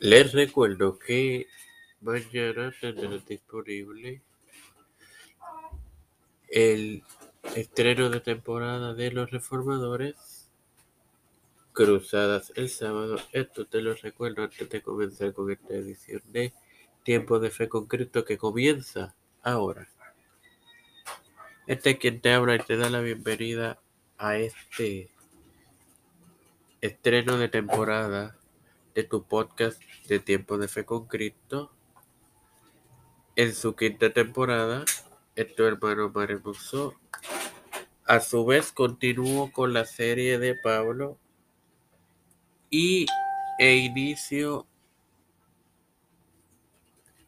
Les recuerdo que mañana tendrán disponible el estreno de temporada de Los Reformadores, Cruzadas el sábado. Esto te lo recuerdo antes de comenzar con esta edición de Tiempo de Fe con Cristo que comienza ahora. Este es quien te habla y te da la bienvenida a este estreno de temporada tu podcast de Tiempo de Fe con Cristo. En su quinta temporada, es tu hermano Maremoso. A su vez, continúo con la serie de Pablo y e inicio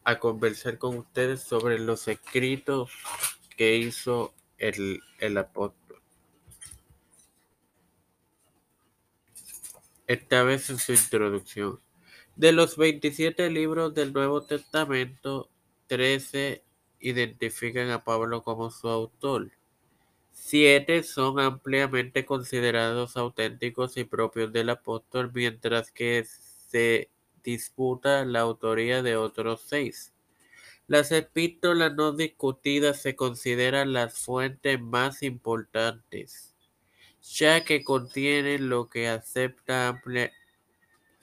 a conversar con ustedes sobre los escritos que hizo el, el apóstol. Esta vez en su introducción. De los 27 libros del Nuevo Testamento, 13 identifican a Pablo como su autor. Siete son ampliamente considerados auténticos y propios del apóstol, mientras que se disputa la autoría de otros seis. Las epístolas no discutidas se consideran las fuentes más importantes, ya que contienen lo que acepta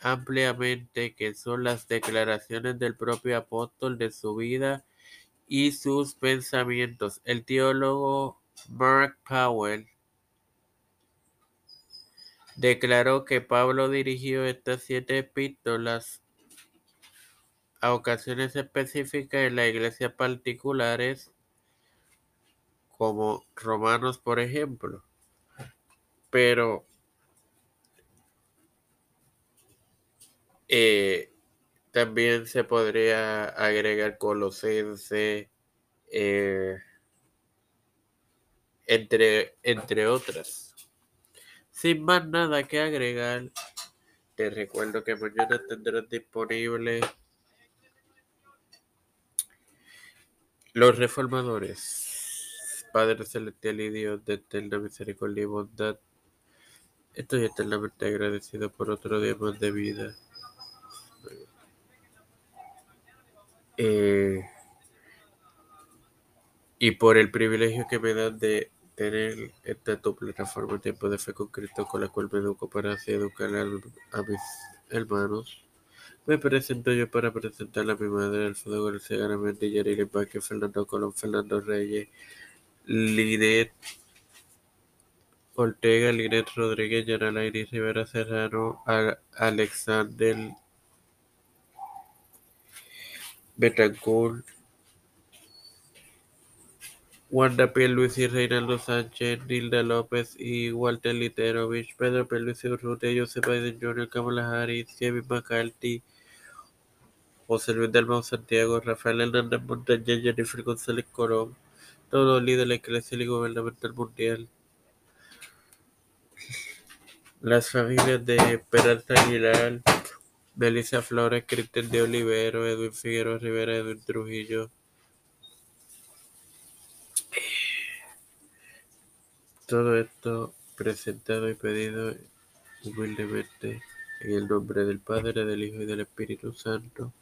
ampliamente que son las declaraciones del propio apóstol de su vida y sus pensamientos. El teólogo Mark Powell declaró que Pablo dirigió estas siete epístolas a ocasiones específicas en la iglesia particulares, como Romanos, por ejemplo. Pero eh, también se podría agregar Colosense, eh, entre, entre otras. Sin más nada que agregar, te recuerdo que mañana tendrás disponible Los reformadores, Padre Celestial y Dios de eterna misericordia y bondad, estoy eternamente agradecido por otro día más de vida. Eh, y por el privilegio que me dan de tener esta tu plataforma Tiempo de Fe con Cristo con la cual me educo para educar a, mis hermanos. Me presento yo para presentar a mi madre, Alfredo García Garamente, Yarili Paque, Fernando Colón, Fernando Reyes, Linet Ortega, Linet Rodríguez, Yanala Iris Rivera Serrano, Alexander Betancourt, Wanda Luis y Reinaldo Sánchez, Nilda López y Walter Literovich, Pedro Luis Urrutia, Joseph Biden Jr., Kamala Harris, Kevin McCarthy, José Luis Dalmau Santiago, Rafael Hernández Montañez, Jennifer González Corón, todos los líderes eclesial y gubernamental mundial. Las familias de Peralta Aguilar, Melissa Flores, Cristian de Olivero, Edwin Figueroa Rivera, Edwin Trujillo, Todo esto presentado y pedido humildemente en el nombre del Padre, del Hijo y del Espíritu Santo.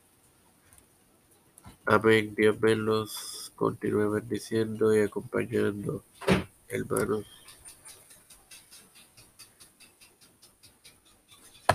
Amén. Dios me los continúe bendiciendo y acompañando, hermanos.